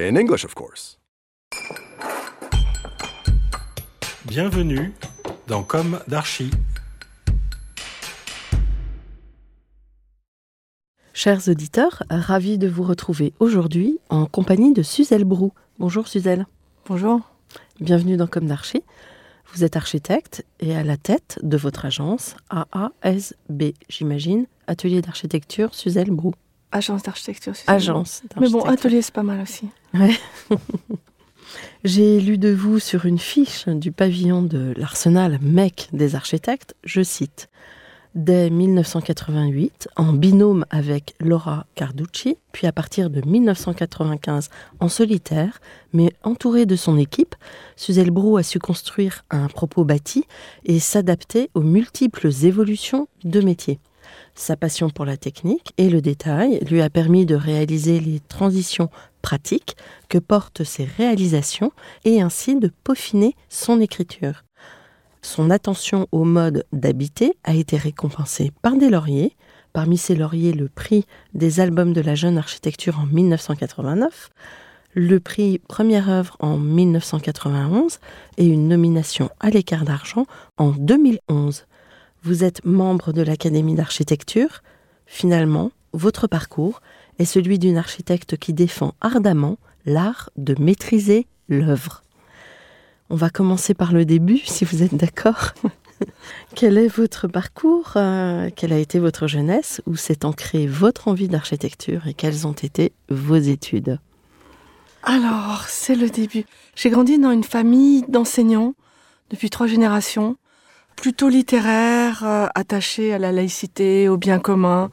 In English, of course. Bienvenue dans Comme d'Archi. Chers auditeurs, ravi de vous retrouver aujourd'hui en compagnie de Suzelle Brou. Bonjour Suzelle. Bonjour. Bienvenue dans Comme d'Archi. Vous êtes architecte et à la tête de votre agence AASB, j'imagine, Atelier d'architecture Suzelle Brou. Agence d'architecture. Agence. Mais bon, atelier, c'est pas mal aussi. J'ai lu de vous sur une fiche du pavillon de l'Arsenal mec des architectes, je cite Dès 1988, en binôme avec Laura Carducci, puis à partir de 1995 en solitaire, mais entourée de son équipe, Suzelle Brou a su construire un propos bâti et s'adapter aux multiples évolutions de métier. Sa passion pour la technique et le détail lui a permis de réaliser les transitions pratiques que portent ses réalisations et ainsi de peaufiner son écriture. Son attention au mode d'habiter a été récompensée par des lauriers, parmi ces lauriers le prix des albums de la jeune architecture en 1989, le prix Première œuvre en 1991 et une nomination à l'écart d'argent en 2011. Vous êtes membre de l'Académie d'architecture. Finalement, votre parcours est celui d'une architecte qui défend ardemment l'art de maîtriser l'œuvre. On va commencer par le début, si vous êtes d'accord. Quel est votre parcours euh, Quelle a été votre jeunesse Où s'est ancrée votre envie d'architecture Et quelles ont été vos études? Alors, c'est le début. J'ai grandi dans une famille d'enseignants depuis trois générations, plutôt littéraire, euh, attachée à la laïcité, au bien commun,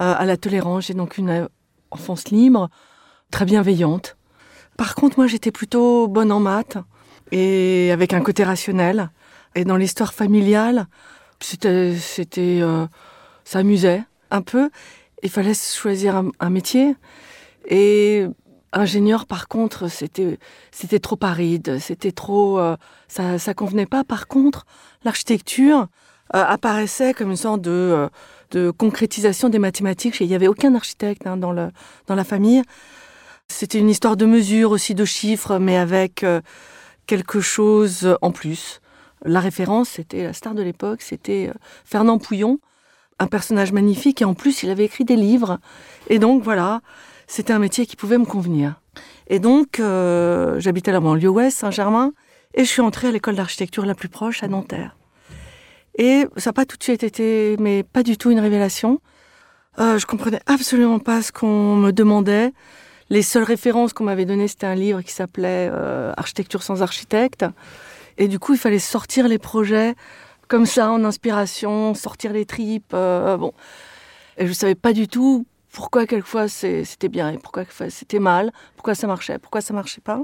euh, à la tolérance. J'ai donc une euh, enfance libre, très bienveillante. Par contre, moi, j'étais plutôt bonne en maths et avec un côté rationnel. Et dans l'histoire familiale, c'était, c'était, euh, ça amusait un peu. Il fallait choisir un, un métier. Et ingénieur, par contre, c'était, trop aride, c'était trop, euh, ça, ça convenait pas. Par contre, l'architecture euh, apparaissait comme une sorte de, euh, de concrétisation des mathématiques. Il n'y avait aucun architecte hein, dans, le, dans la famille. C'était une histoire de mesure aussi, de chiffres, mais avec quelque chose en plus. La référence, c'était la star de l'époque, c'était Fernand Pouillon, un personnage magnifique, et en plus, il avait écrit des livres. Et donc, voilà, c'était un métier qui pouvait me convenir. Et donc, euh, j'habitais la banlieue ouest, Saint-Germain, et je suis entrée à l'école d'architecture la plus proche, à Nanterre. Et ça n'a pas tout de suite été, mais pas du tout une révélation. Euh, je comprenais absolument pas ce qu'on me demandait. Les seules références qu'on m'avait données, c'était un livre qui s'appelait euh, Architecture sans architecte. Et du coup, il fallait sortir les projets comme ça, en inspiration, sortir les tripes. euh, bon. Et je savais pas du tout pourquoi quelquefois c'était bien et pourquoi quelquefois c'était mal, pourquoi ça marchait, pourquoi ça marchait pas.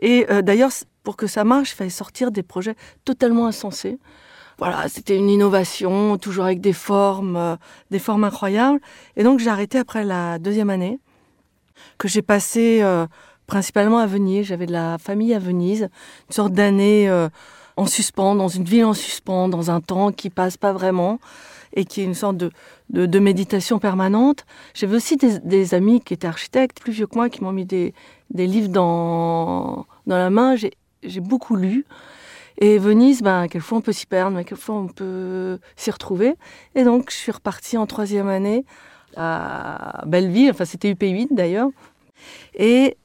Et euh, d'ailleurs, pour que ça marche, il fallait sortir des projets totalement insensés. Voilà, c'était une innovation, toujours avec des formes, euh, des formes incroyables. Et donc j'ai arrêté après la deuxième année, que j'ai passé euh, principalement à Venise. J'avais de la famille à Venise, une sorte d'année en suspens, dans une ville en suspens, dans un temps qui passe pas vraiment et qui est une sorte de, de, méditation permanente. J'avais aussi des, amis qui étaient architectes, plus vieux que moi, qui m'ont mis des, des livres dans, dans la main. J'ai beaucoup lu. Et Venise, ben, quelquefois on peut s'y perdre, mais quelquefois on peut s'y retrouver. Et donc je suis repartie en troisième année à Belleville, enfin c'était UP8 d'ailleurs. Et,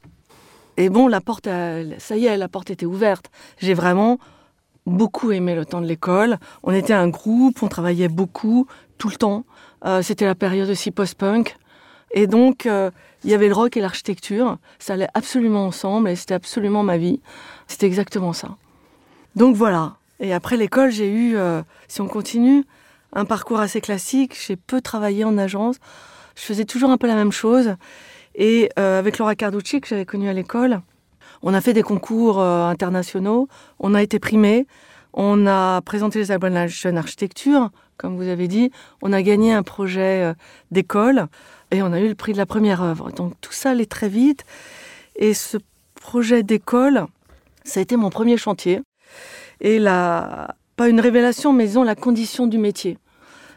et bon, la porte, ça y est, la porte était ouverte. J'ai vraiment beaucoup aimé le temps de l'école. On était un groupe, on travaillait beaucoup, tout le temps. Euh, c'était la période aussi post-punk. Et donc, euh, il y avait le rock et l'architecture. Ça allait absolument ensemble et c'était absolument ma vie. C'était exactement ça. Donc voilà. Et après l'école, j'ai eu, euh, si on continue, un parcours assez classique. J'ai peu travaillé en agence. Je faisais toujours un peu la même chose. Et avec Laura Carducci, que j'avais connue à l'école, on a fait des concours euh, internationaux, on a été primés, on a présenté les albums de la jeune architecture, comme vous avez dit, on a gagné un projet euh, d'école et on a eu le prix de la première œuvre. Donc tout ça allait très vite. Et ce projet d'école, ça a été mon premier chantier. Et la, pas une révélation, mais disons la condition du métier.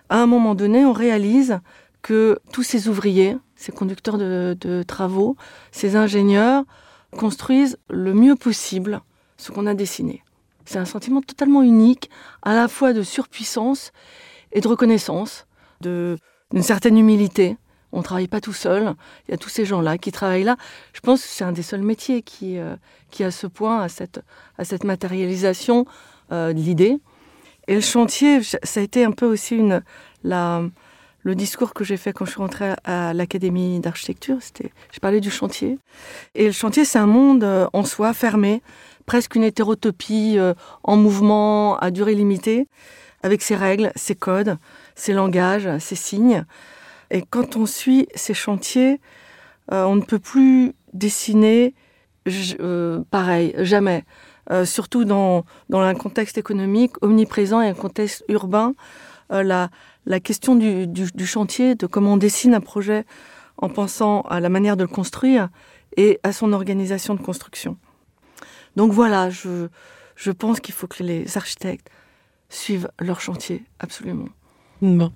À un moment donné, on réalise que tous ces ouvriers, ces conducteurs de travaux, ces ingénieurs, construisent le mieux possible ce qu'on a dessiné. C'est un sentiment totalement unique, à la fois de surpuissance et de reconnaissance, d'une certaine humilité. On ne travaille pas tout seul. Il y a tous ces gens-là qui travaillent là. Je pense que c'est un des seuls métiers qui, euh, à ce point, à cette, à cette matérialisation euh, de l'idée. Et le chantier, ça a été un peu aussi une, la, le discours que j'ai fait quand je suis rentrée à l'Académie d'architecture. C'était, je parlais du chantier. Et le chantier, c'est un monde euh, en soi, fermé, presque une hétérotopie euh, en mouvement à durée limitée, avec ses règles, ses codes, ses langages, ses signes. Et quand on suit ces chantiers, euh, on ne peut plus dessiner pareil, jamais. Surtout dans, dans un contexte économique omniprésent et un contexte urbain, euh, la, la question du, du- du chantier, de comment on dessine un projet en pensant à la manière de le construire et à son organisation de construction. Donc voilà, je, je pense qu'il faut que les architectes suivent leur chantier, absolument. Bon.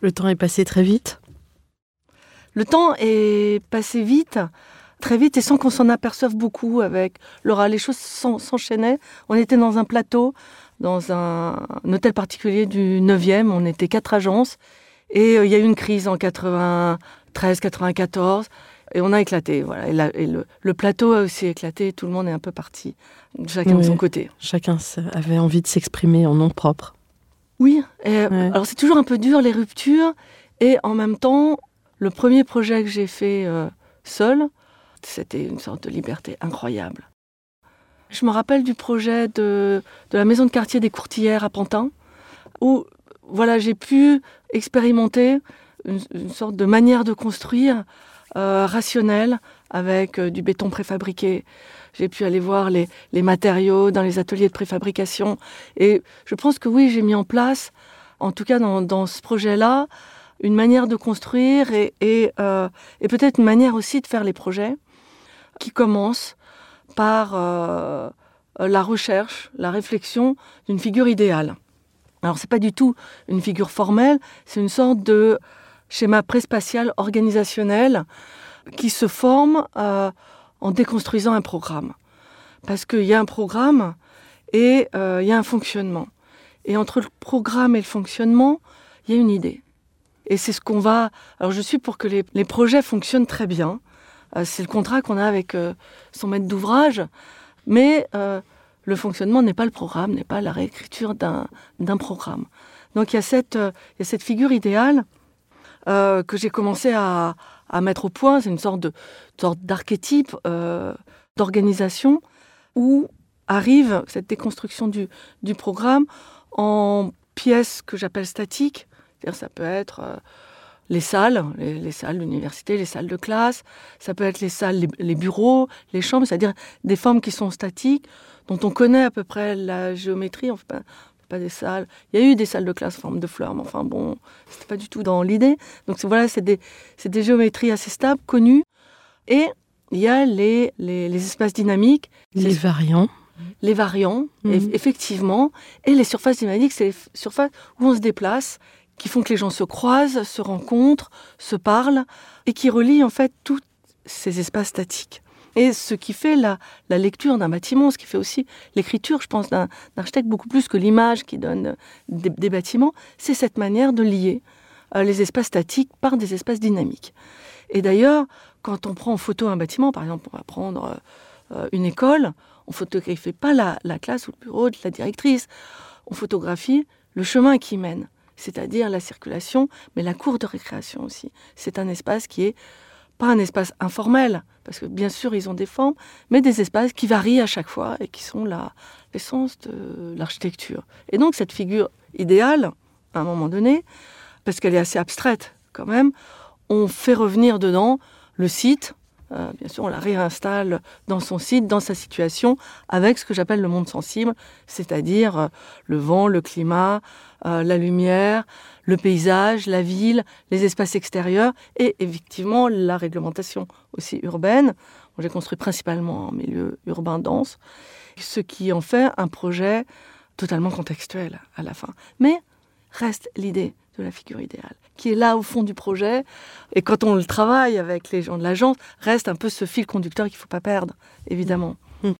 Le temps est passé très vite. Le temps est passé vite, très vite, et sans qu'on s'en aperçoive beaucoup avec Laura. Les choses s'en- s'enchaînaient. On était dans un plateau, dans un, un hôtel particulier du 9e. On était quatre agences. Et euh, il y a eu une crise en 93, 94. Et on a éclaté. Voilà. Et, la- et le, le plateau a aussi éclaté. Tout le monde est un peu parti, chacun de son côté. Chacun avait envie de s'exprimer en nom propre. Oui, et, Ouais. alors c'est toujours un peu dur les ruptures, et en même temps, le premier projet que j'ai fait euh, seul, c'était une sorte de liberté incroyable. Je me rappelle du projet de, de la maison de quartier des Courtillères à Pantin, où voilà, j'ai pu expérimenter une, une sorte de manière de construire euh, rationnelle avec euh, du béton préfabriqué. J'ai pu aller voir les, les matériaux dans les ateliers de préfabrication. Et je pense que oui, j'ai mis en place, en tout cas dans, dans ce projet-là, une manière de construire et, et, euh, et peut-être une manière aussi de faire les projets qui commence par euh, la recherche, la réflexion d'une figure idéale. Alors c'est pas du tout une figure formelle, c'est une sorte de schéma préspatial organisationnel qui se forme euh, en déconstruisant un programme. Parce qu'il y a un programme et euh, il y a un fonctionnement. Et entre le programme et le fonctionnement, il y a une idée. Et c'est ce qu'on va... Alors je suis pour que les, les projets fonctionnent très bien. Euh, c'est le contrat qu'on a avec euh, son maître d'ouvrage. Mais euh, le fonctionnement n'est pas le programme, n'est pas la réécriture d'un programme. Donc il y a cette, il y a cette figure idéale que j'ai commencé à, à mettre au point. C'est une sorte d'archétype d'organisation où arrive cette déconstruction du, du programme en pièces que j'appelle statiques. Ça peut être les salles, les, les salles d'université, les salles de classe, ça peut être les salles, les, les bureaux, les chambres, c'est-à-dire des formes qui sont statiques, dont on connaît à peu près la géométrie. On fait pas, on fait pas des salles. Il y a eu des salles de classe en forme de fleurs, mais enfin bon, c'était pas du tout dans l'idée. Donc voilà, c'est des, géométries assez stables, connues. Et il y a les, les, les espaces dynamiques, Les variants. les variants, Mhm. eff- effectivement, et les surfaces dynamiques, c'est les surfaces où on se déplace, qui font que les gens se croisent, se rencontrent, se parlent, et qui relient en fait tous ces espaces statiques. Et ce qui fait la, la lecture d'un bâtiment, ce qui fait aussi l'écriture, je pense, d'un architecte, beaucoup plus que l'image qui donne des, bâtiments, c'est cette manière de lier euh, les espaces statiques par des espaces dynamiques. Et d'ailleurs, quand on prend en photo un bâtiment, par exemple, on va prendre euh, une école, on photographie pas la, la classe ou le bureau de la directrice, on photographie le chemin qui mène, c'est-à-dire la circulation, mais la cour de récréation aussi. C'est un espace qui est pas un espace informel, parce que bien sûr ils ont des formes, mais des espaces qui varient à chaque fois et qui sont l'essence de l'architecture. Et donc cette figure idéale, à un moment donné, parce qu'elle est assez abstraite quand même, on fait revenir dedans le site, Euh, bien sûr, on la réinstalle dans son site, dans sa situation, avec ce que j'appelle le monde sensible, c'est-à-dire euh, le vent, le climat, euh, la lumière, le paysage, la ville, les espaces extérieurs et effectivement la réglementation aussi urbaine. J'ai construit principalement en milieu urbain dense, ce qui en fait un projet totalement contextuel à la fin. Mais reste l'idée de la figure idéale, qui est là au fond du projet. Et quand on le travaille avec les gens de l'agence, reste un peu ce fil conducteur qu'il ne faut pas perdre, évidemment. Hmm.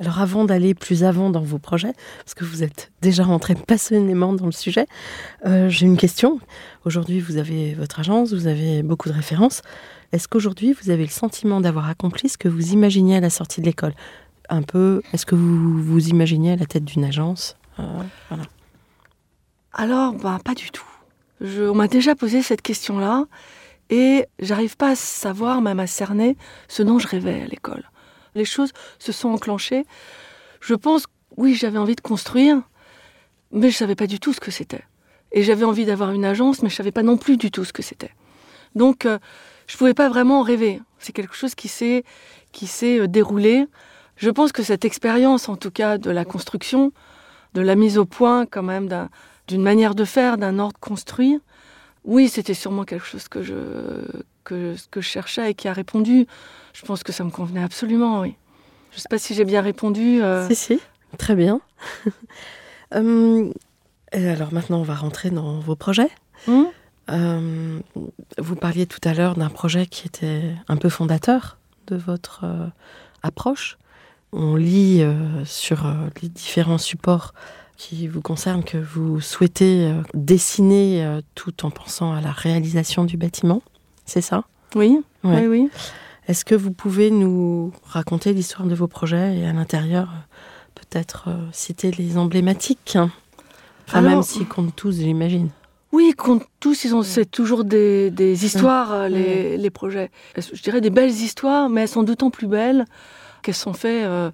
Alors avant d'aller plus avant dans vos projets, parce que vous êtes déjà rentré passionnément dans le sujet, euh, j'ai une question. Aujourd'hui, vous avez votre agence, vous avez beaucoup de références. Est-ce qu'aujourd'hui, vous avez le sentiment d'avoir accompli ce que vous imaginiez à la sortie de l'école? Un peu, est-ce que vous vous imaginez à la tête d'une agence? Euh. Alors, bah, pas du tout. Je, on m'a déjà posé cette question-là et j'arrive pas à savoir, même à cerner, ce dont je rêvais à l'école. Les choses se sont enclenchées. Je pense, oui, j'avais envie de construire, mais je savais pas du tout ce que c'était. Et j'avais envie d'avoir une agence, mais je savais pas non plus du tout ce que c'était. Donc, euh, je pouvais pas vraiment rêver. C'est quelque chose qui s'est qui s'est euh, déroulé. Je pense que cette expérience, en tout cas, de la construction, de la mise au point, quand même, d'un d'une manière de faire, d'un ordre construit. Oui, c'était sûrement quelque chose que je, que, que je cherchais et qui a répondu. Je pense que ça me convenait absolument, oui. Je ne sais pas si j'ai bien répondu. Euh... Si, si, très bien. euh, alors maintenant, on va rentrer dans vos projets. Mmh. Euh, vous parliez tout à l'heure d'un projet qui était un peu fondateur de votre euh, approche. On lit euh, sur les différents supports qui vous concerne, que vous souhaitez euh, dessiner euh, tout en pensant à la réalisation du bâtiment. C'est ça? Oui, ouais. oui, oui. Est-ce que vous pouvez nous raconter l'histoire de vos projets et à l'intérieur peut-être euh, citer les emblématiques? Enfin, Alors, même s'ils comptent tous, j'imagine. Oui, comptent tous, ils ont, c'est toujours des, des histoires, les, les, projets. Je dirais des belles histoires, mais elles sont d'autant plus belles qu'elles sont faites euh,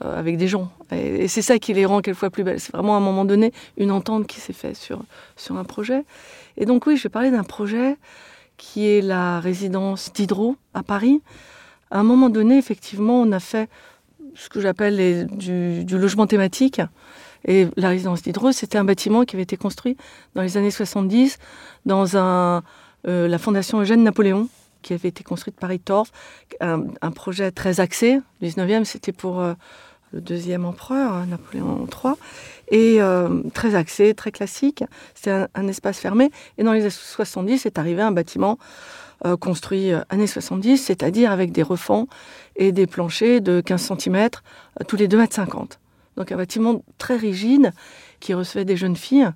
avec des gens. Et, c'est ça qui les rend quelquefois plus belles. C'est vraiment à un moment donné une entente qui s'est faite sur, sur un projet. Et donc oui, je vais parler d'un projet qui est la résidence d'Hydro à Paris. À un moment donné, effectivement, on a fait ce que j'appelle du, du, logement thématique. Et la résidence d'Hydro, c'était un bâtiment qui avait été construit dans les années 70 dans un, euh, la fondation Eugène Napoléon, qui avait été construite par Torf, un, un, projet très axé. Le 19e, c'était pour euh, le deuxième empereur, hein, Napoléon III, et euh, très axé, très classique. C'était un, espace fermé. Et dans les années 70, est arrivé un bâtiment euh, construit années 70, c'est-à-dire avec des refends et des planchers de 15 cm tous les 2,50 m. Donc un bâtiment très rigide qui recevait des jeunes filles,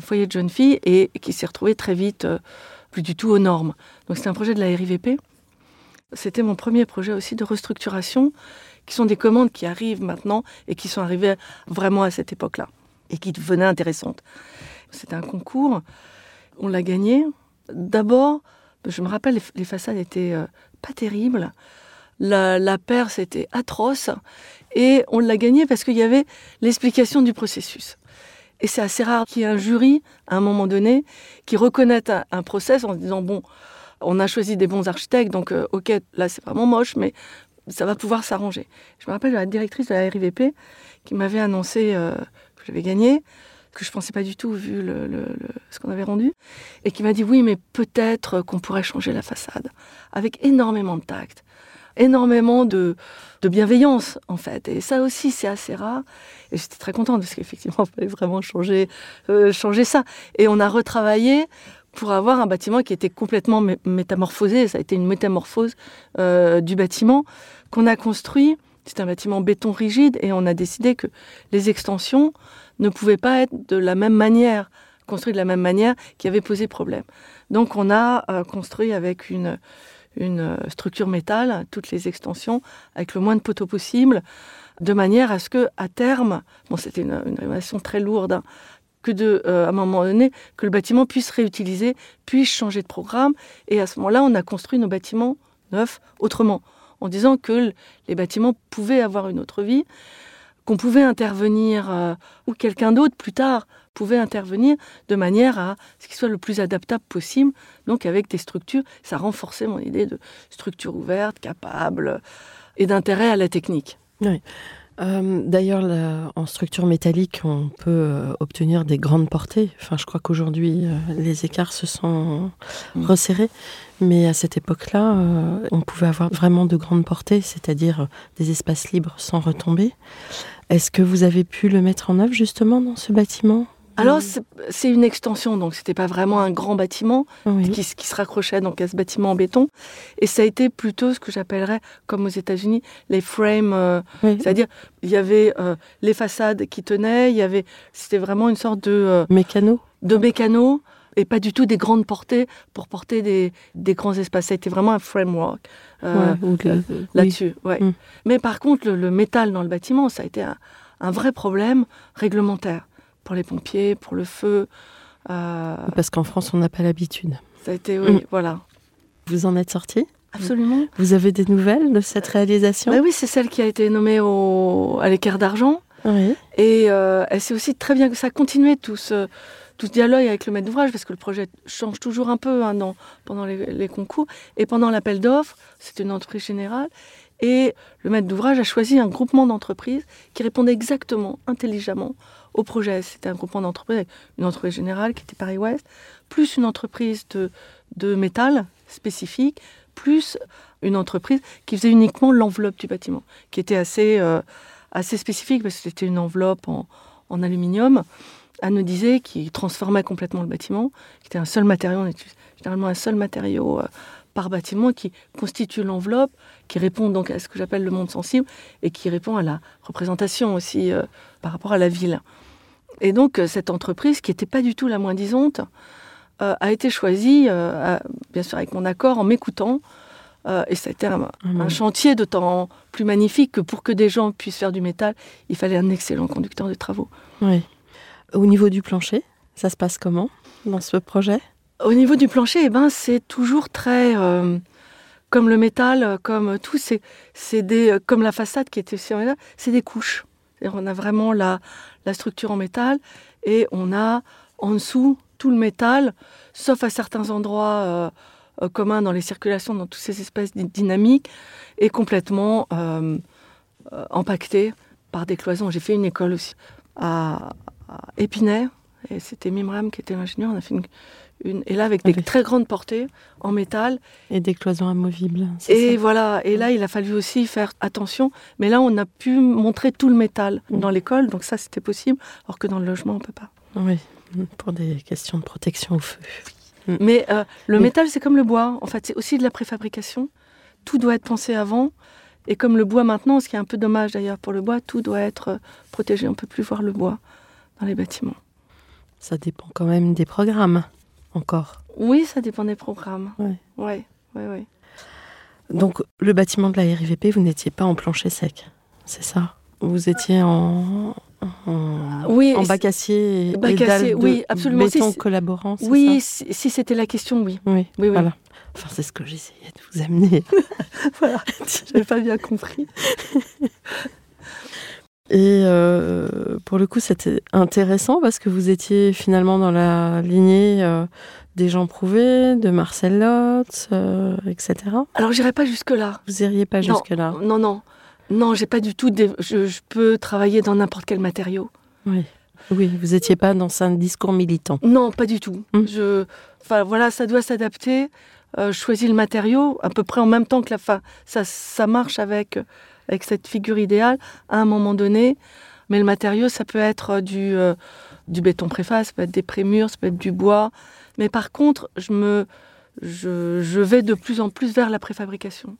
foyer de jeunes filles, et qui s'est retrouvé très vite plus du tout aux normes. Donc c'est un projet de la RIVP. C'était mon premier projet aussi de restructuration, qui sont des commandes qui arrivent maintenant et qui sont arrivées vraiment à cette époque-là, et qui devenaient intéressantes. C'était un concours, on l'a gagné. D'abord, je me rappelle, les, façades étaient euh, pas terribles. La, la était atroce. Et on l'a gagné parce qu'il y avait l'explication du processus. Et c'est assez rare qu'il y ait un jury, à un moment donné, qui reconnaisse un, process en se disant, bon, on a choisi des bons architectes, donc euh, ok, là c'est vraiment moche, mais ça va pouvoir s'arranger. Je me rappelle de la directrice de la RIVP qui m'avait annoncé euh, que j'avais gagné, que je pensais pas du tout vu ce qu'on avait rendu, et qui m'a dit oui, mais peut-être qu'on pourrait changer la façade, avec énormément de tact, énormément de, bienveillance en fait. Et ça aussi, c'est assez rare. Et j'étais très contente parce qu'effectivement, il fallait vraiment changer, euh, changer ça. Et on a retravaillé pour avoir un bâtiment qui était complètement mé métamorphosé. Ça a été une métamorphose euh, du bâtiment qu'on a construit. C'est un bâtiment béton rigide et on a décidé que les extensions ne pouvaient pas être de la même manière, construites de la même manière, qui avait posé problème. Donc on a euh, construit avec une, une structure métal, toutes les extensions, avec le moins de poteaux possible, de manière à ce que, à terme, bon, c'était une, une très lourde, hein, que de, euh, à un moment donné, que le bâtiment puisse réutiliser, puisse changer de programme. Et à ce moment-là, on a construit nos bâtiments neufs autrement, en disant que les bâtiments pouvaient avoir une autre vie, qu'on pouvait intervenir, euh, ou quelqu'un d'autre plus tard pouvait intervenir de manière à ce qu'il soit le plus adaptable possible, donc avec des structures, ça renforçait mon idée de structure ouverte, capable, et d'intérêt à la technique. Oui. Euh, D'ailleurs, en structure métallique, on peut euh, obtenir des grandes portées. Enfin, je crois qu'aujourd'hui, euh, les écarts se sont Mm. resserrés. Mais à cette époque-là, on pouvait avoir vraiment de grandes portées, c'est-à-dire des espaces libres sans retomber. Est-ce que vous avez pu le mettre en œuvre justement dans ce bâtiment? Alors c'est c'est une extension, donc c'était pas vraiment un grand bâtiment Oui. qui, se raccrochait donc à ce bâtiment en béton, et ça a été plutôt ce que j'appellerais, comme aux États-Unis, les frames, euh, Oui. c'est-à-dire il y avait euh, les façades qui tenaient, il y avait, c'était vraiment une sorte de euh, Mécano? de mécano et pas du tout des grandes portées pour porter des, des grands espaces. Ça a été vraiment un framework euh, Ouais, euh, oui. là-dessus. ouais. Mm. Mais par contre, le, le métal dans le bâtiment, ça a été un, un vrai problème réglementaire pour les pompiers, pour le feu. euh, Parce qu'en France, on n'a pas l'habitude. ça a été, oui, Mm. voilà. Vous en êtes sorti? Absolument. Vous avez des nouvelles de cette réalisation? Bah oui, c'est celle qui a été nommée au, à l'équerre d'argent. Oui. Et euh, elle sait aussi très bien que ça a continué tout ce, tout ce dialogue avec le maître d'ouvrage, parce que le projet change toujours un peu hein, pendant les, concours. Et pendant l'appel d'offres, c'était une entreprise générale. Et le maître d'ouvrage a choisi un groupement d'entreprises qui répondait exactement, intelligemment au projet. C'était un groupement d'entreprises avec une entreprise générale qui était Paris Ouest, plus une entreprise de, métal spécifique, plus une entreprise qui faisait uniquement l'enveloppe du bâtiment, qui était assez, euh, spécifique parce que c'était une enveloppe en, en aluminium anodisé qui transformait complètement le bâtiment, qui était un seul matériau, on utilise généralement un seul matériau euh, par bâtiment qui constitue l'enveloppe, qui répond donc à ce que j'appelle le monde sensible et qui répond à la représentation aussi euh, par rapport à la ville. Et donc euh, cette entreprise, qui n'était pas du tout la moins disante, euh, a été choisie, à- bien sûr avec mon accord, en m'écoutant. Et ça a été un, Mhm. un chantier d'autant plus magnifique que pour que des gens puissent faire du métal, il fallait un excellent conducteur de travaux. Oui. Au niveau du plancher, ça se passe comment dans ce projet? Au niveau du plancher, eh ben, c'est toujours très. euh, comme le métal, comme tout, c'est c'est des. euh, Comme la façade qui était aussi en métal, c'est des couches. C'est-à-dire, On a vraiment la, la structure en métal et on a en dessous tout le métal, sauf à certains endroits euh, communs dans les circulations, dans toutes ces espèces dy- dynamiques, et complètement euh, empaqueté par des cloisons. J'ai fait une école aussi à Épinay, et c'était Mimram qui était l'ingénieur. On a fait une, une- et là avec des Ok. très grandes portées en métal. Et des cloisons amovibles. Et ça voilà. Et là, il a fallu aussi faire attention. Mais là, on a pu montrer tout le métal Mm. dans l'école, donc ça, c'était possible. Alors que dans le logement, on peut pas. Oui, pour des questions de protection au feu. Mais euh, le métal, c'est comme le bois. En fait, c'est aussi de la préfabrication. Tout doit être pensé avant. Et comme le bois maintenant, ce qui est un peu dommage d'ailleurs pour le bois, tout doit être euh, protégé. On peut plus voir le bois dans les bâtiments. Ça dépend quand même des programmes, encore. Oui, ça dépend des programmes. Ouais, ouais, ouais. Donc, le bâtiment de la RIVP, vous n'étiez pas en plancher sec, c'est ça? Vous étiez en, en, Oui, en bac acier et, bac et acier, de oui, absolument. béton Si, collaborant, Oui, ça? si, si c'était la question, oui. oui, oui, oui. voilà. Enfin, c'est ce que j'essayais de vous amener. Voilà, j'avais pas bien compris. Et euh, pour le coup, c'était intéressant parce que vous étiez finalement dans la lignée euh, des gens prouvés, de Marcel Lotz, euh, etc. Alors, j'irai pas jusque-là. Vous iriez pas jusque-là. Non, non. Non, j'ai pas du tout. Je, je peux travailler dans n'importe quel matériau. Oui. Oui, vous n'étiez pas dans un discours militant. Non, pas du tout. Je, enfin voilà, ça doit s'adapter. Je choisis le matériau à peu près en même temps que la fin. Ça, ça marche avec avec cette figure idéale à un moment donné. Mais le matériau, ça peut être du euh, du béton préface, ça peut être des prémurs, ça peut être du bois. Mais par contre, je me je, je vais de plus en plus vers la préfabrication,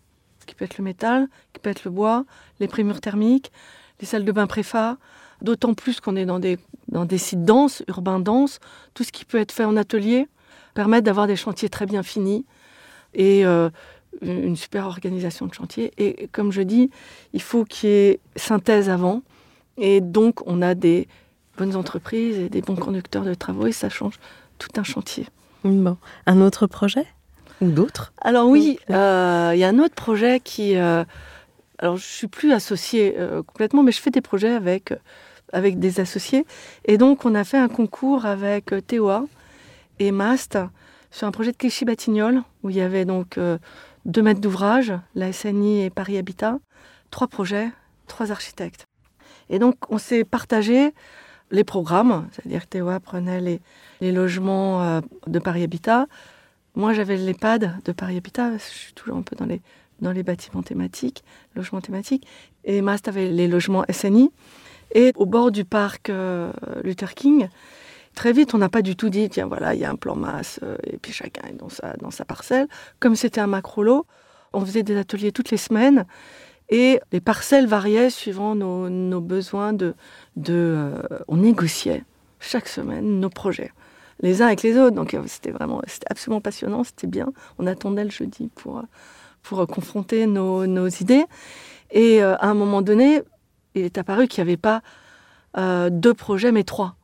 qui peut être le métal, qui peut être le bois, les prémurs thermiques, les salles de bain préfa. D'autant plus qu'on est dans des dans des sites denses, urbains denses, tout ce qui peut être fait en atelier permet d'avoir des chantiers très bien finis et euh, une super organisation de chantier. Et comme je dis, il faut qu'il y ait synthèse avant. Et donc, on a des bonnes entreprises et des bons conducteurs de travaux et ça change tout un chantier. Bon. Un autre projet Ou d'autres? Alors oui, euh, il y a un autre projet qui, euh, alors je suis plus associée euh, complètement, mais je fais des projets avec, avec des associés. Et donc on a fait un concours avec TOA et MAST sur un projet de Clichy-Batignolles, où il y avait donc deux maîtres d'ouvrage, la SNI et Paris Habitat, trois projets, trois architectes. Et donc on s'est partagé les programmes, c'est-à-dire que TOA prenait les, logements euh, de Paris Habitat. Moi, j'avais l'EHPAD de Paris Habitat, je suis toujours un peu dans les, dans les bâtiments thématiques, logements thématiques. Et Mast avait les logements SNI. Et au bord du parc euh, Luther King, très vite, on n'a pas du tout dit, tiens, voilà, il y a un plan masse, euh, et puis chacun est dans sa, dans sa parcelle. Comme c'était un macro-lot, on faisait des ateliers toutes les semaines. Et les parcelles variaient suivant nos, nos besoins de... de euh, on négociait chaque semaine nos projets, les uns avec les autres. Donc euh, c'était vraiment, c'était absolument passionnant, c'était bien. On attendait le jeudi pour, pour confronter nos, nos idées. Et à un moment donné, il est apparu qu'il n'y avait pas deux projets, mais trois.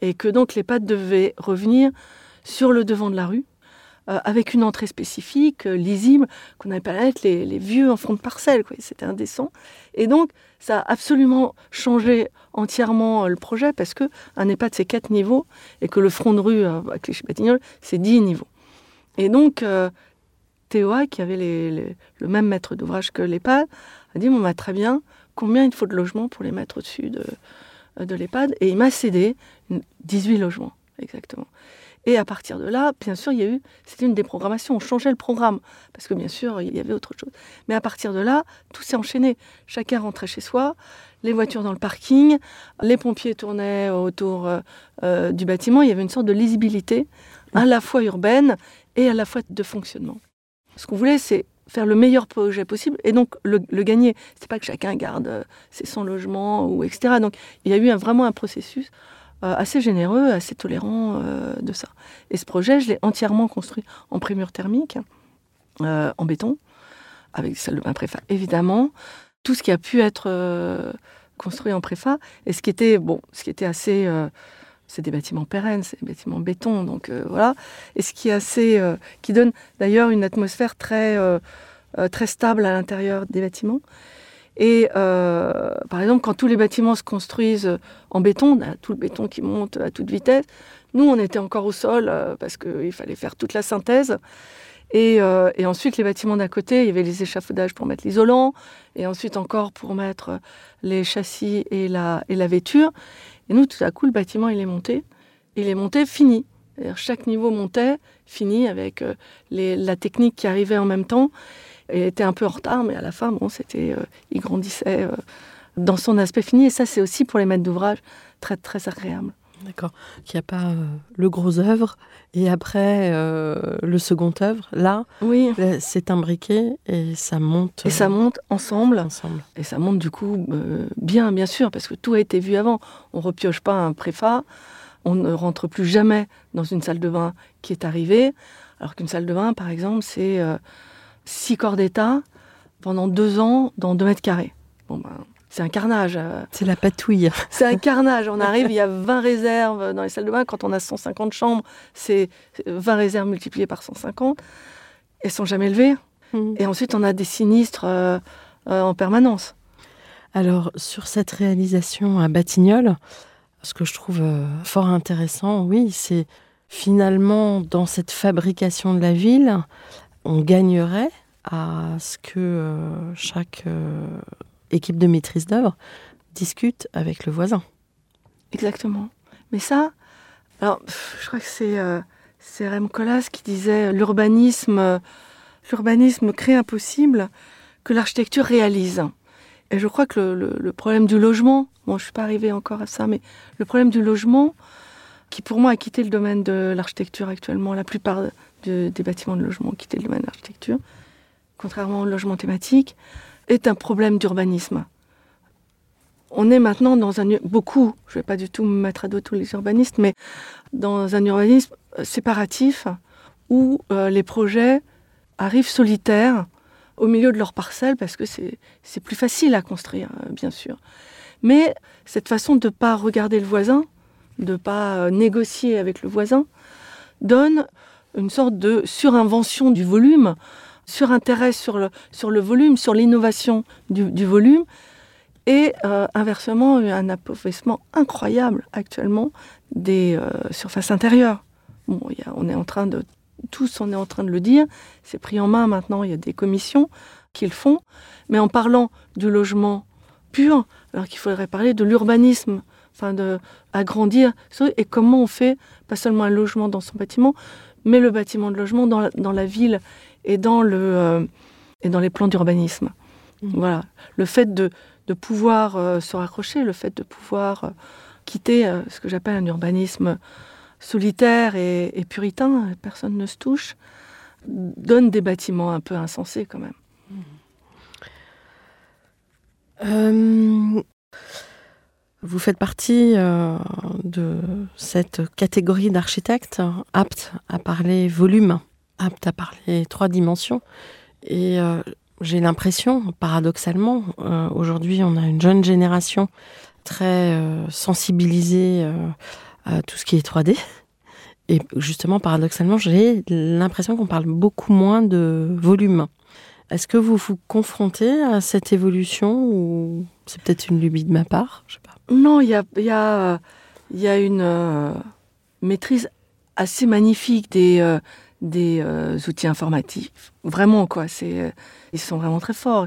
Et que donc les pattes devaient revenir sur le devant de la rue, euh, avec une entrée spécifique, euh, lisible, qu'on n'avait pas à être les, vieux en fond de parcelle. C'était indécent. Et donc, ça a absolument changé entièrement euh, le projet, parce que un EHPAD, c'est quatre niveaux, et que le front de rue à Clichy-Batignolles, c'est dix niveaux. Et donc, TOA, qui avait le même maître d'ouvrage que l'EHPAD, a dit, bon, bah, très bien, combien il faut de logements pour les mettre au-dessus de, de l'EHPAD Et il m'a cédé une- 18 logements, exactement. Et à partir de là, bien sûr, il y a eu, c'était une déprogrammation, on changeait le programme, parce que bien sûr, il y avait autre chose. Mais à partir de là, tout s'est enchaîné. Chacun rentrait chez soi, les voitures dans le parking, les pompiers tournaient autour euh, euh, du bâtiment. Il y avait une sorte de lisibilité, à la fois urbaine et à la fois de fonctionnement. Ce qu'on voulait, c'est faire le meilleur projet possible et donc le, le gagner. C'est pas que chacun garde euh, ses 100 logements ou etc. Donc il y a eu vraiment un processus euh, assez généreux, assez tolérant euh, de ça. Et ce projet, je l'ai entièrement construit en primure thermique, en béton, avec des salles de bain préfa, évidemment. Tout ce qui a pu être construit en préfa, et ce qui était, bon, ce qui était assez... c'est des bâtiments pérennes, c'est des bâtiments béton, donc euh, voilà. Et ce qui est assez, euh, qui donne d'ailleurs une atmosphère très, euh, très stable à l'intérieur des bâtiments. Et par exemple, quand tous les bâtiments se construisent en béton, tout le béton qui monte à toute vitesse. Nous, on était encore au sol parce qu'il fallait faire toute la synthèse. Et, et ensuite, les bâtiments d'à côté, il y avait les échafaudages pour mettre l'isolant, et ensuite encore pour mettre les châssis et la, et la vêture. Et nous, tout à coup, le bâtiment, il est monté. Il est monté, fini. Chaque niveau montait, fini, avec euh, la technique qui arrivait en même temps. Et était un peu en retard, mais à la fin, bon, c'était, euh, il grandissait euh, dans son aspect fini. Et ça, c'est aussi pour les maîtres d'ouvrage très, très agréable. D'accord. Qu'il n'y a pas euh, le gros œuvre et après euh, le second œuvre. Là, Oui. là, c'est imbriqué et ça monte Et ça euh, monte ensemble. ensemble. Et ça monte du coup euh, bien, bien sûr, parce que tout a été vu avant. On repioche pas un préfa, on ne rentre plus jamais dans une salle de bain qui est arrivée, alors qu'une salle de bain, par exemple, c'est euh, six corps d'état pendant deux ans dans deux mètres carrés. Bon ben, c'est un carnage. euh, C'est la patouille. c'est un carnage. On arrive, il y a 20 réserves dans les salles de bain. Quand on a 150 chambres, c'est 20 réserves multipliées par 150. Elles sont jamais levées. Et ensuite, on a des sinistres euh, euh, en permanence. Alors, sur cette réalisation à Batignolles, ce que je trouve euh, fort intéressant, oui, c'est finalement dans cette fabrication de la ville, on gagnerait à ce que chaque équipe de maîtrise d'œuvre discute avec le voisin. Exactement. Mais ça, alors, je crois que c'est euh, Rem Koolhaas qui disait l'urbanisme, euh, l'urbanisme crée impossible que l'architecture réalise. Et je crois que le, problème du logement, bon, je suis pas arrivée encore à ça, mais le problème du logement, qui pour moi a quitté le domaine de l'architecture actuellement, la plupart de- des bâtiments de logement ont quitté le domaine de l'architecture, contrairement au logement thématique, est un problème d'urbanisme on est maintenant dans un beaucoup, je vais pas du tout me mettre à dos tous les urbanistes, mais dans un urbanisme euh, séparatif où euh, les projets arrivent solitaires au milieu de leur parcelle parce que c'est plus facile à construire, euh, bien sûr. Mais cette façon de ne pas regarder le voisin, de ne pas euh, négocier avec le voisin, donne une sorte de surinvention du volume surintérêt sur le, sur le volume, sur l'innovation du, volume, et euh, inversement, un appauvrissement incroyable actuellement des euh, surfaces intérieures. Bon, y a- on est en train de, tous on est en train de le dire, c'est pris en main maintenant, il y a des commissions qui le font, mais en parlant du logement pur, alors qu'il faudrait parler de l'urbanisme, enfin de agrandir, et comment on fait pas seulement un logement dans son bâtiment, mais le bâtiment de logement dans dans la ville et dans, le, euh, et dans les plans d'urbanisme. Mhm. Voilà, le fait de, de pouvoir euh, se raccrocher, le fait de pouvoir euh, quitter ce que j'appelle un urbanisme solitaire et, et puritain, personne ne se touche, donne des bâtiments un peu insensés quand même. Euh, vous faites partie euh, de cette catégorie d'architectes aptes à parler volume, aptes à parler trois dimensions. Et euh, j'ai l'impression, paradoxalement, euh, aujourd'hui on a une jeune génération très euh, sensibilisée à tout ce qui est 3D. Et justement, paradoxalement, j'ai l'impression qu'on parle beaucoup moins de volume. Est-ce que vous vous confrontez à cette évolution ou c'est peut-être une lubie de ma part? Non, il y a, une maîtrise assez magnifique des, des euh, outils informatifs. Vraiment, quoi. C'est, euh, ils sont vraiment très forts.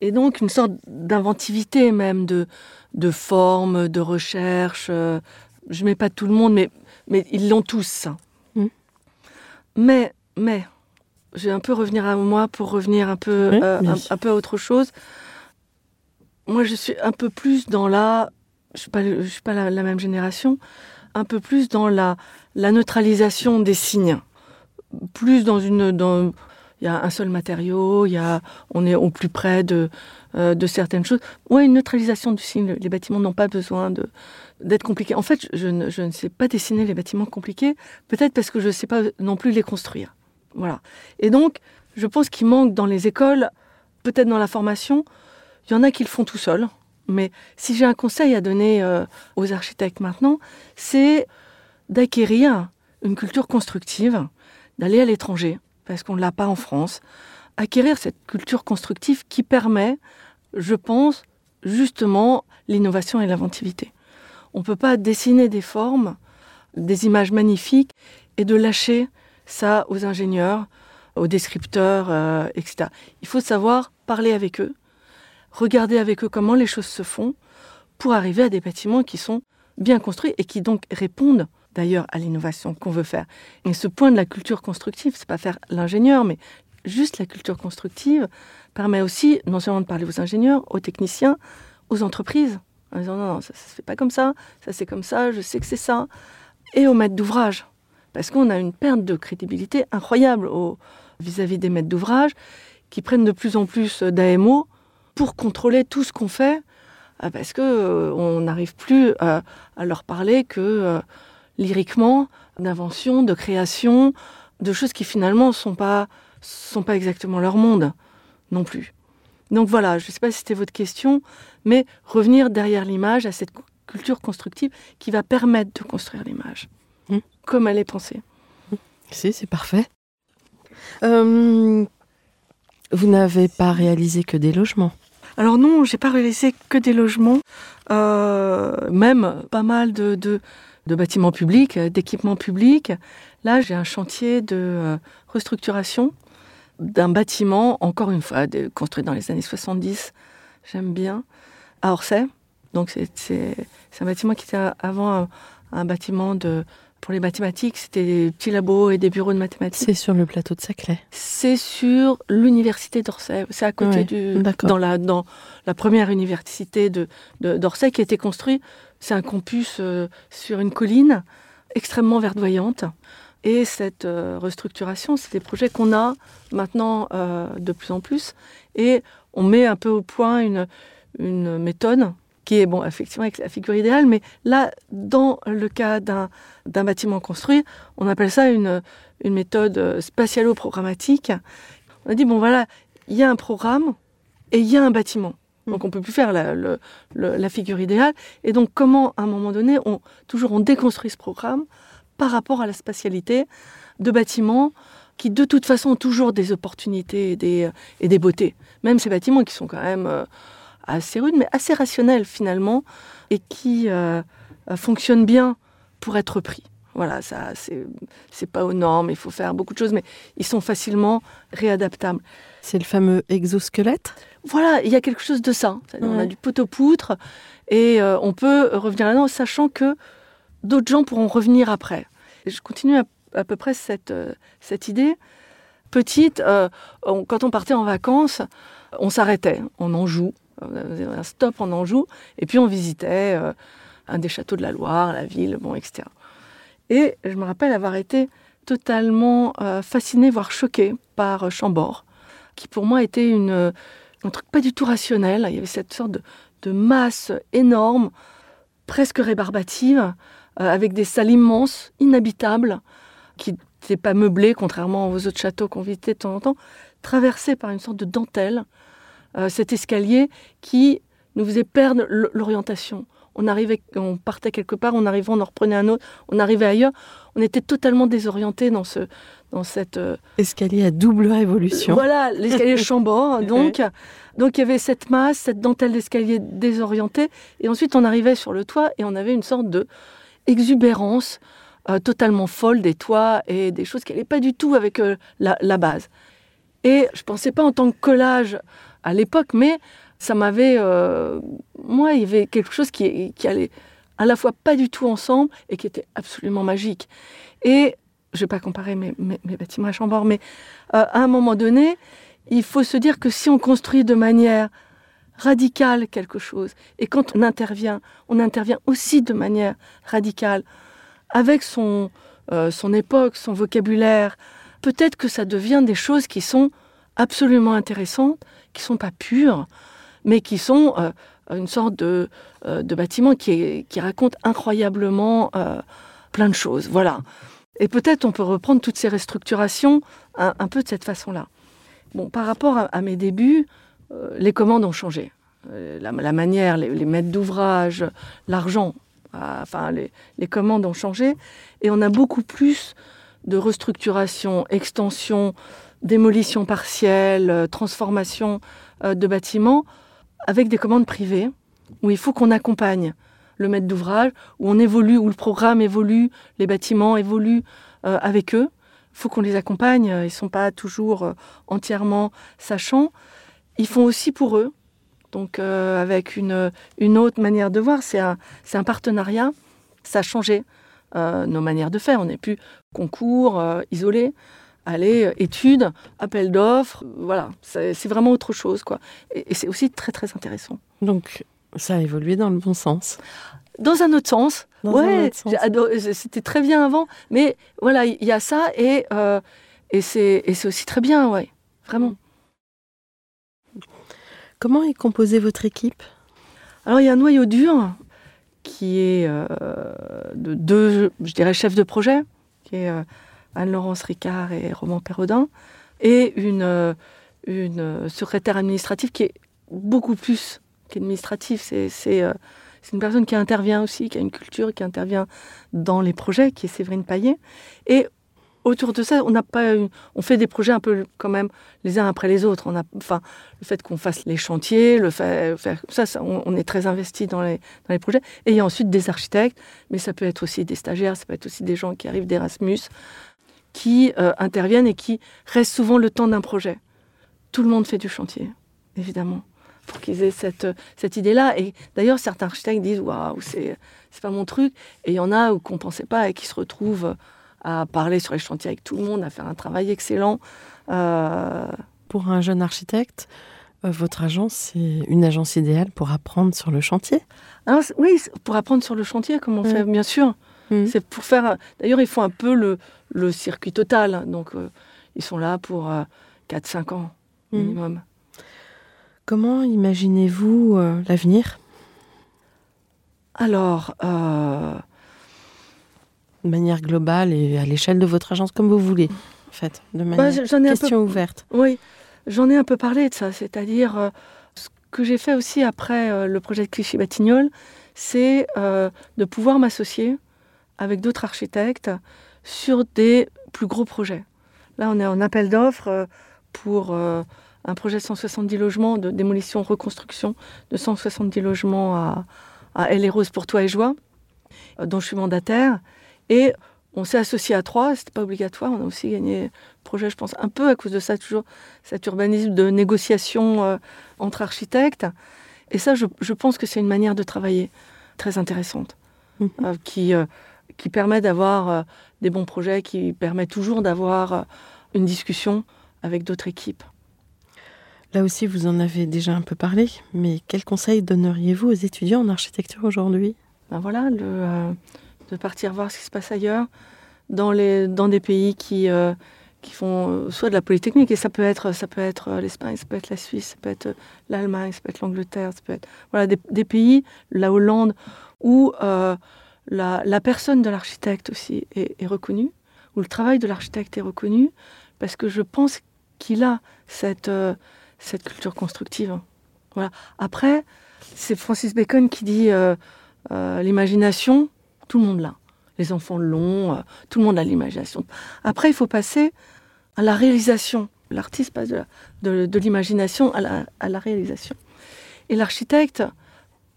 Et donc, une sorte d'inventivité même, de, de forme, de recherche. euh, je mets pas tout le monde, mais, mais ils l'ont tous, ça. Mm. Mais, mais, je vais un peu revenir à moi pour revenir un peu, Oui, euh, un peu à autre chose. Moi, je suis un peu plus dans la je suis pas, je suis pas la, la même génération, un peu plus dans la, la neutralisation des signes, plus dans une, dans, il y a un seul matériau, il y a, on est au plus près de, euh, certaines choses. Ouais, une neutralisation du signe. Les bâtiments n'ont pas besoin d'être compliqués. En fait, je, ne, sais pas dessiner les bâtiments compliqués, peut-être parce que je ne sais pas non plus les construire. Voilà. Et donc, je pense qu'il manque dans les écoles, peut-être dans la formation, il y en a qui le font tout seuls. Mais si j'ai un conseil à donner euh, aux architectes maintenant, c'est d'acquérir une culture constructive, d'aller à l'étranger, parce qu'on ne l'a pas en France, acquérir cette culture constructive qui permet, je pense, justement l'innovation et l'inventivité. On ne peut pas dessiner des formes, des images magnifiques, et de lâcher ça aux ingénieurs, aux descripteurs, euh, etc. Il faut savoir parler avec eux, regarder avec eux comment les choses se font pour arriver à des bâtiments qui sont bien construits et qui donc répondent d'ailleurs à l'innovation qu'on veut faire. Et ce point de la culture constructive, c'est pas faire l'ingénieur, mais juste la culture constructive permet aussi non seulement de parler aux ingénieurs, aux techniciens, aux entreprises, en disant non, non ça, ça se fait pas comme ça, ça c'est comme ça, je sais que c'est ça, et aux maîtres d'ouvrage, parce qu'on a une perte de crédibilité incroyable vis-à-vis des maîtres d'ouvrage qui prennent de plus en plus d'AMO pour contrôler tout ce qu'on fait, euh, parce que euh, on n'arrive plus euh, à leur parler que lyriquement d'invention, de création, de choses qui finalement sont pas sont pas exactement leur monde non plus. Donc voilà, je ne sais pas si c'était votre question, mais revenir derrière l'image à cette cu- culture constructive qui va permettre de construire l'image Mm. comme elle est pensée. Si, c'est parfait. Euh, vous n'avez pas réalisé que des logements. Alors non, j'ai pas réalisé que des logements, euh, même pas mal de, de, de bâtiments publics, euh, d'équipements publics. Là, j'ai un chantier de euh, restructuration d'un bâtiment, encore une fois, de- construit dans les années 70, j'aime bien, à Orsay. Donc c'est- un bâtiment qui était avant un, un bâtiment de, pour les mathématiques, c'était des petits labos et des bureaux de mathématiques. C'est sur le plateau de Saclay. C'est sur l'université d'Orsay. C'est à côté Ouais, du dans la dans la première université de de- d'Orsay qui a été construit. C'est un campus euh, sur une colline extrêmement verdoyante. Et cette euh, restructuration, c'est des projets qu'on a maintenant euh, de plus en plus. Et on met un peu au point une, une méthode qui est, bon, effectivement, avec la figure idéale, mais là, dans le cas d'un d'un bâtiment construit, on appelle ça une, une méthode spatialo-programmatique. On a dit, bon voilà, il y a un programme et il y a un bâtiment. Donc on peut plus faire la, le- le- la figure idéale. Et donc comment, à un moment donné, on, toujours on déconstruit ce programme par rapport à la spatialité de bâtiments qui de toute façon ont toujours des opportunités et des, et des beautés. Même ces bâtiments qui sont quand même euh, assez rudes, mais assez rationnels finalement, et qui euh, fonctionnent bien pour être pris. Voilà, ça, c'est pas aux normes, il faut faire beaucoup de choses, mais ils sont facilement réadaptables. C'est le fameux exosquelette? Voilà, il y a quelque chose de ça. On a du poteau-poutre et euh, on peut revenir là-dedans, sachant que d'autres gens pourront revenir après. je continue à, peu près cette, euh, cette idée. Petite, euh, quand on partait en vacances, on s'arrêtait, on en joue, un stop en Anjou, et puis on visitait un des châteaux de la Loire, la ville, bon, etc. Et je me rappelle avoir été totalement fasciné, fascinée, voire choquée par Chambord, qui pour moi était une, un truc pas du tout rationnel. Il y avait cette sorte de, de masse énorme, presque rébarbative, euh, avec des salles immenses, inhabitables, qui n'étaient pas meublées, contrairement aux autres châteaux qu'on visitait de temps en temps, traversées par une sorte de dentelle, euh, cet escalier qui nous faisait perdre l'orientation. On arrivait, on partait quelque part, on arrivait, on en reprenait un autre, on arrivait ailleurs. On était totalement désorienté dans ce, dans cette euh, escalier à double révolution. Voilà, l'escalier Chambord. Donc, donc il y avait cette masse, cette dentelle d'escalier désorientée, et ensuite on arrivait sur le toit et on avait une sorte de exubérance euh, totalement folle des toits et des choses qui n'allaient pas du tout avec euh, la, base. Et je pensais pas en tant que collage à l'époque, mais ça m'avait, moi, il y avait quelque chose qui, qui allait à la fois pas du tout ensemble et qui était absolument magique. Et je ne vais pas comparer mes, bâtiments à Chambord, mais euh, à un moment donné, il faut se dire que si on construit de manière radicale quelque chose, et quand on intervient, on intervient aussi de manière radicale, avec son, euh, époque, son vocabulaire, peut-être que ça devient des choses qui sont absolument intéressantes, qui sont pas pures, mais qui sont euh, une sorte de, de bâtiment qui, qui raconte incroyablement plein de choses. Voilà. Et peut-être on peut reprendre toutes ces restructurations un, peu de cette façon-là. Bon, par rapport à, mes débuts, euh, les commandes ont changé. Euh, la, manière, les, maîtres d'ouvrage, l'argent, euh, les, commandes ont changé. Et on a beaucoup plus de restructuration, extension, démolition partielle, transformation de bâtiments avec des commandes privées où il faut qu'on accompagne le maître d'ouvrage, où on évolue, où le programme évolue, les bâtiments évoluent euh, avec eux. Il faut qu'on les accompagne, ils ne sont pas toujours euh, entièrement sachants. Ils font aussi pour eux, donc euh, avec une, une autre manière de voir, c'est un, un partenariat, ça a changé nos manières de faire. On n'est plus concours, isolé, aller, études, appel d'offres, voilà, c'est vraiment autre chose. quoi. Et, et c'est aussi très très intéressant. Donc ça a évolué dans le bon sens. Dans un autre sens. ouais, c'était très bien avant, mais voilà, il y a ça et, euh, et c'est aussi très bien, ouais, vraiment. Comment est composée votre équipe? Alors il y a un noyau dur qui est euh, de deux, je dirais, chefs de projet, qui est euh, Anne-Laurence Ricard et Roman Perrodin, et une, une secrétaire administrative qui est beaucoup plus qu'administrative. C'est euh, une personne qui intervient aussi, qui a une culture, qui intervient dans les projets, qui est Séverine Paillet. Et autour de ça, on pas, on fait des projets un peu quand même les uns après les autres. On enfin, le fait qu'on fasse les chantiers, le fait, ça, on, est très investi dans les, dans les projets. Et il y a ensuite des architectes, mais ça peut être aussi des stagiaires, ça peut être aussi des gens qui arrivent d'Erasmus, qui euh, interviennent et qui restent souvent le temps d'un projet. Tout le monde fait du chantier, évidemment pour qu'ils aient cette, cette idée-là. Et d'ailleurs, certains architectes disent Waouh, c'est, c'est pas mon truc. Et il y en a qu'on ne pensait pas et qui se retrouvent à parler sur les chantiers avec tout le monde, à faire un travail excellent. Euh, pour un jeune architecte, euh, votre agence, c'est une agence idéale pour apprendre sur le chantier Oui, pour apprendre sur le chantier, comme on fait, bien sûr. Mmh. C'est pour faire. D'ailleurs, ils font un peu le, le circuit total. Donc, euh, ils sont là pour 4-5 ans mmh. Comment imaginez-vous euh, l'avenir? Alors, euh, de manière globale et à l'échelle de votre agence, comme vous voulez, en fait, de bah, manière question ouverte. Oui, j'en ai un peu parlé de ça, c'est-à-dire euh, ce que j'ai fait aussi après le projet de Clichy-Batignolles, c'est de pouvoir m'associer avec d'autres architectes sur des plus gros projets. Là, on est en appel d'offres pour un projet de 170 logements de démolition, reconstruction de 170 logements à, à Elle et Rose pour toi et joie, euh, dont je suis mandataire. Et on s'est associé à trois, c'était pas obligatoire. On a aussi gagné le projet, je pense, un peu à cause de ça, toujours cet urbanisme de négociation euh, entre architectes. Et ça, je, je pense que c'est une manière de travailler très intéressante, Mhm. euh, qui, euh, qui permet d'avoir des bons projets, qui permet toujours d'avoir une discussion avec d'autres équipes. Là aussi, vous en avez déjà un peu parlé, mais quels conseils donneriez-vous aux étudiants en architecture aujourd'hui? Ben voilà, euh, de partir voir ce qui se passe ailleurs, dans, les, dans des pays qui, euh, qui font euh, soit de la polytechnique, et ça peut être, être l'Espagne, ça peut être la Suisse, ça peut être l'Allemagne, ça peut être l'Angleterre, ça peut être voilà, des, pays, la Hollande, où la, personne de l'architecte aussi est, reconnue, où le travail de l'architecte est reconnu, parce que je pense qu'il a cette, cette culture constructive. Voilà. Après, c'est Francis Bacon qui dit euh, euh, l'imagination, tout le monde l'a. Les enfants l'ont, euh, tout le monde a l'imagination. Après, il faut passer à la réalisation. L'artiste passe de, l'imagination à la, à la réalisation. Et l'architecte,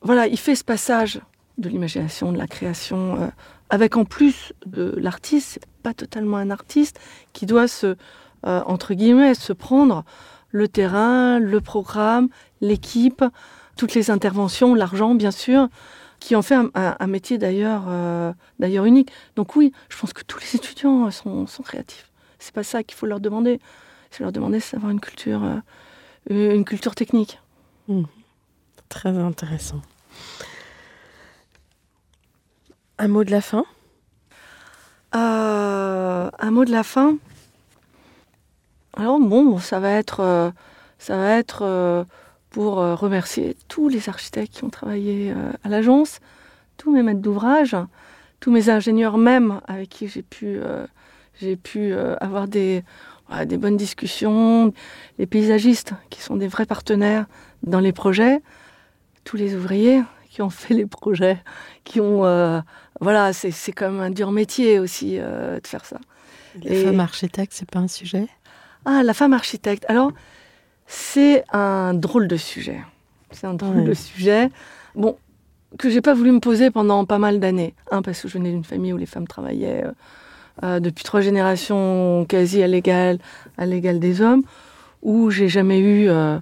voilà, il fait ce passage de l'imagination, de la création, avec en plus de l'artiste, pas totalement un artiste, qui doit se, entre guillemets, se prendre le terrain, le programme, l'équipe, toutes les interventions, l'argent, bien sûr, qui en fait un, un- un métier d'ailleurs euh, d'ailleurs unique. Donc oui, je pense que tous les étudiants euh, sont, sont créatifs. C'est pas ça qu'il faut leur demander. Faut leur demander, c'est d'avoir une culture, euh, une culture technique. Très intéressant. Un mot de la fin? Euh, un mot de la fin? Alors bon, ça va être, euh, ça va être euh, pour euh, remercier tous les architectes qui ont travaillé à l'agence, tous mes maîtres d'ouvrage, tous mes ingénieurs même avec qui j'ai pu, j'ai pu avoir des, des bonnes discussions, les paysagistes qui sont des vrais partenaires dans les projets, tous les ouvriers qui ont fait les projets, qui ont euh, voilà, c'est c'est quand même un dur métier aussi euh, de faire ça. Les Et- femmes architectes, c'est pas un sujet? Ah, la femme architecte. Alors, c'est un drôle de sujet. C'est un drôle Ouais. de sujet. Bon, que j'ai pas voulu me poser pendant pas mal d'années. Un, parce que je venais d'une famille où les femmes travaillaient euh, euh, depuis trois générations quasi à l'égal, à l'égal des hommes, où j'ai jamais eu. Euh,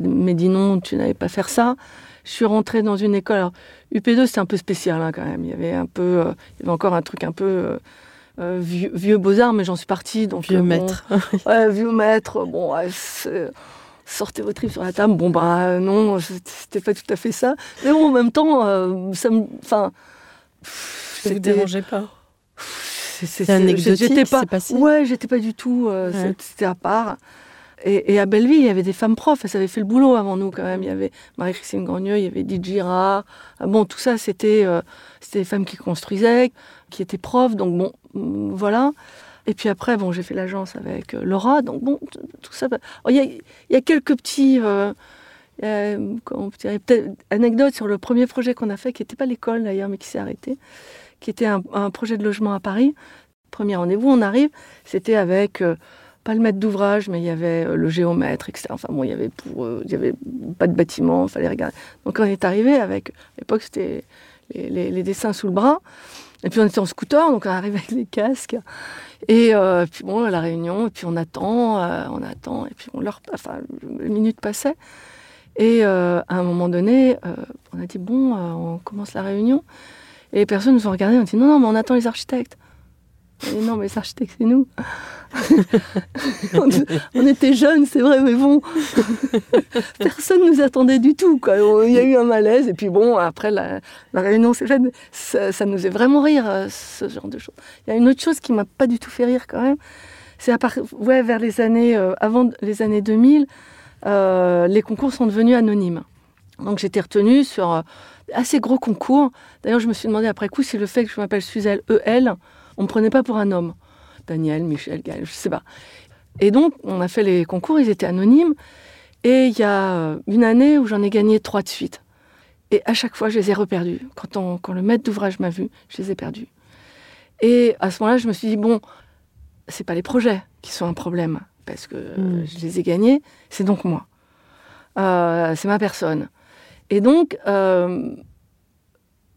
mais dit non, tu n'allais pas faire ça. Je suis rentrée dans une école. Alors, UP2, c'était un peu spécial hein, quand même. Il y avait un peu, euh, il y avait encore un truc un peu euh, vieux, vieux beaux-arts, mais j'en suis partie. Donc, Vieux euh, bon, maître. Ouais, vieux maître, bon, sortez vos tripes sur la table. Bon, bah euh, non, c'était pas tout à fait ça. Mais bon, en même temps, ça me. Enfin. Ça vous dérangeait pas? C'est- anecdotique, pas. passé Ouais, j'étais pas du tout. Ouais. C'était à part. Et, et à Belleville, il y avait des femmes profs, elles avaient fait le boulot avant nous quand même. Il y avait Marie-Christine Gagneux, il y avait Edith Girard. Ah Bon, tout ça, c'était euh, c'était des femmes qui construisaient, qui étaient profs. Donc bon, mm, voilà. Et puis après, bon, j'ai fait l'agence avec euh, Laura. Donc bon, tout ça. va- Oh, Il y, y a quelques petits. euh, euh, peut-être anecdotes sur le premier projet qu'on a fait, qui n'était pas l'école d'ailleurs, mais qui s'est arrêté, qui était un, projet de logement à Paris. Premier rendez-vous, on arrive, c'était avec euh, pas le maître d'ouvrage, mais il y avait euh, le géomètre, etc. Enfin bon, il y avait pour, il y avait pas de bâtiment, il fallait regarder. Donc on est arrivé avec, à l'époque c'était les- les dessins sous le bras, et puis on était en scooter, donc on arrive avec les casques, et euh, puis bon, la réunion, et puis on attend, euh, on attend, et puis on leur, enfin, les minutes passaient. Et euh, à un moment donné, on a dit bon, on commence la réunion. Et les personnes nous ont regardé, on a dit non, non, mais on attend les architectes. Non, mais les architectes, c'est nous. on, était jeunes, c'est vrai, mais bon, personne nous attendait du tout. Il y a eu un malaise, et puis bon, après la, réunion s'est faite, ça, nous fait vraiment rire, euh, ce genre de choses. Il y a une autre chose qui m'a pas du tout fait rire quand même, c'est vers les années, euh, avant les années 2000, euh, les concours sont devenus anonymes. Donc j'étais retenue sur euh, assez gros concours. D'ailleurs, je me suis demandé après coup si le fait que je m'appelle Suzelle EL, on me prenait pas pour un homme. Daniel, Michel, Gaël, je sais pas. Et donc, on a fait les concours, ils étaient anonymes. Et il y a euh, une année où j'en ai gagné trois de suite. Et à chaque fois, je les ai reperdus. Quand, on- quand le maître d'ouvrage m'a vu, je les ai perdus. Et à ce moment-là, je me suis dit, bon, c'est pas les projets qui sont un problème, parce que euh, Mm. je les ai gagnés, c'est donc moi. Euh, c'est ma personne. Et donc, euh,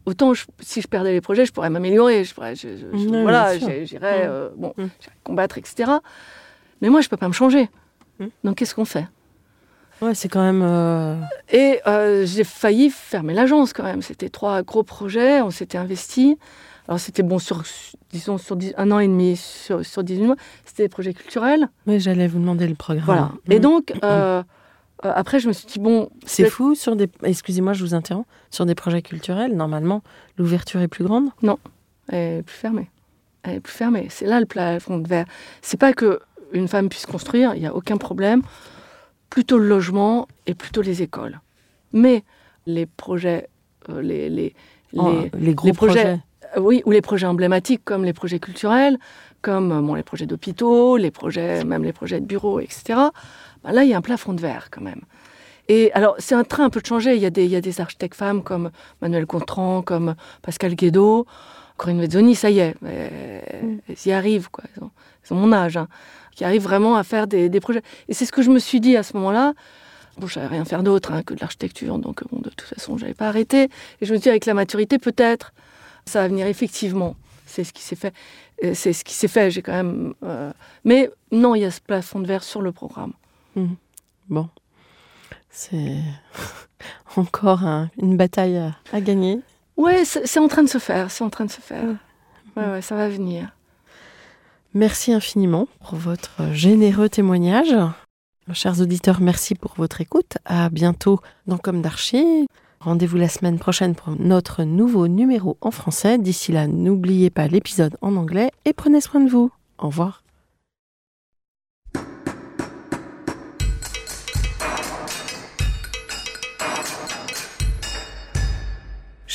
autant je- si je perdais les projets, je pourrais m'améliorer, je pourrais, je- je- voilà, j'irais Mm. euh, bon, Mm. combattre, etc. Mais moi, je peux pas me changer. Mm. Donc, qu'est-ce qu'on fait? Ouais, c'est quand même. euh, Et euh, j'ai failli fermer l'agence quand même. C'était trois gros projets, on s'était investi. Alors c'était bon sur, disons, sur dix- un an et demi, sur, sur 18 mois. C'était des projets culturels. Oui, j'allais vous demander le programme. Voilà. Mm. Et donc, euh, après, je me suis dit, bon, C'est fou sur des. Excusez-moi, je vous interromps. Sur des projets culturels, normalement, l'ouverture est plus grande? Elle est plus fermée. Elle est plus fermée. C'est là le plafond de verre. C'est pas que une femme puisse construire, il n'y a aucun problème. Plutôt le logement et plutôt les écoles. Mais les projets, euh, les, les, Oh, les- les gros les projets- projets. Euh, Oui, ou les projets emblématiques comme les projets culturels, comme euh, bon, les projets d'hôpitaux, les projets, même les projets de bureaux, etc. Ben là, il y a un plafond de verre quand même. Et alors, c'est un train un peu de changer. Il y a des, il y a des architectes femmes comme Manuel Contran, comme Pascal Guédot, Corinne Vezzoni, ça y est, euh, elles y arrivent, quoi. Elles ont, elles ont mon âge, hein, qui arrivent vraiment à faire des, des projets. Et c'est ce que je me suis dit à ce moment-là. Bon, je savais rien faire d'autre hein, que de l'architecture, donc bon, de toute façon, j'avais pas arrêté. Et je me suis dit, avec la maturité, peut-être, ça va venir effectivement. C'est ce qui s'est fait. Euh, C'est ce qui s'est fait. J'ai quand même. euh, Mais non, il y a ce plafond de verre sur le programme. Bon. C'est encore un- une bataille à, à gagner. Ouais, c'est en train de se faire. C'est en train de se faire. Ouais, ouais, ça va venir. Merci infiniment pour votre généreux témoignage. Chers auditeurs, merci pour votre écoute. À bientôt dans Comme d'Archie. Rendez-vous la semaine prochaine pour notre nouveau numéro en français. D'ici là, n'oubliez pas l'épisode en anglais et prenez soin de vous. Au revoir.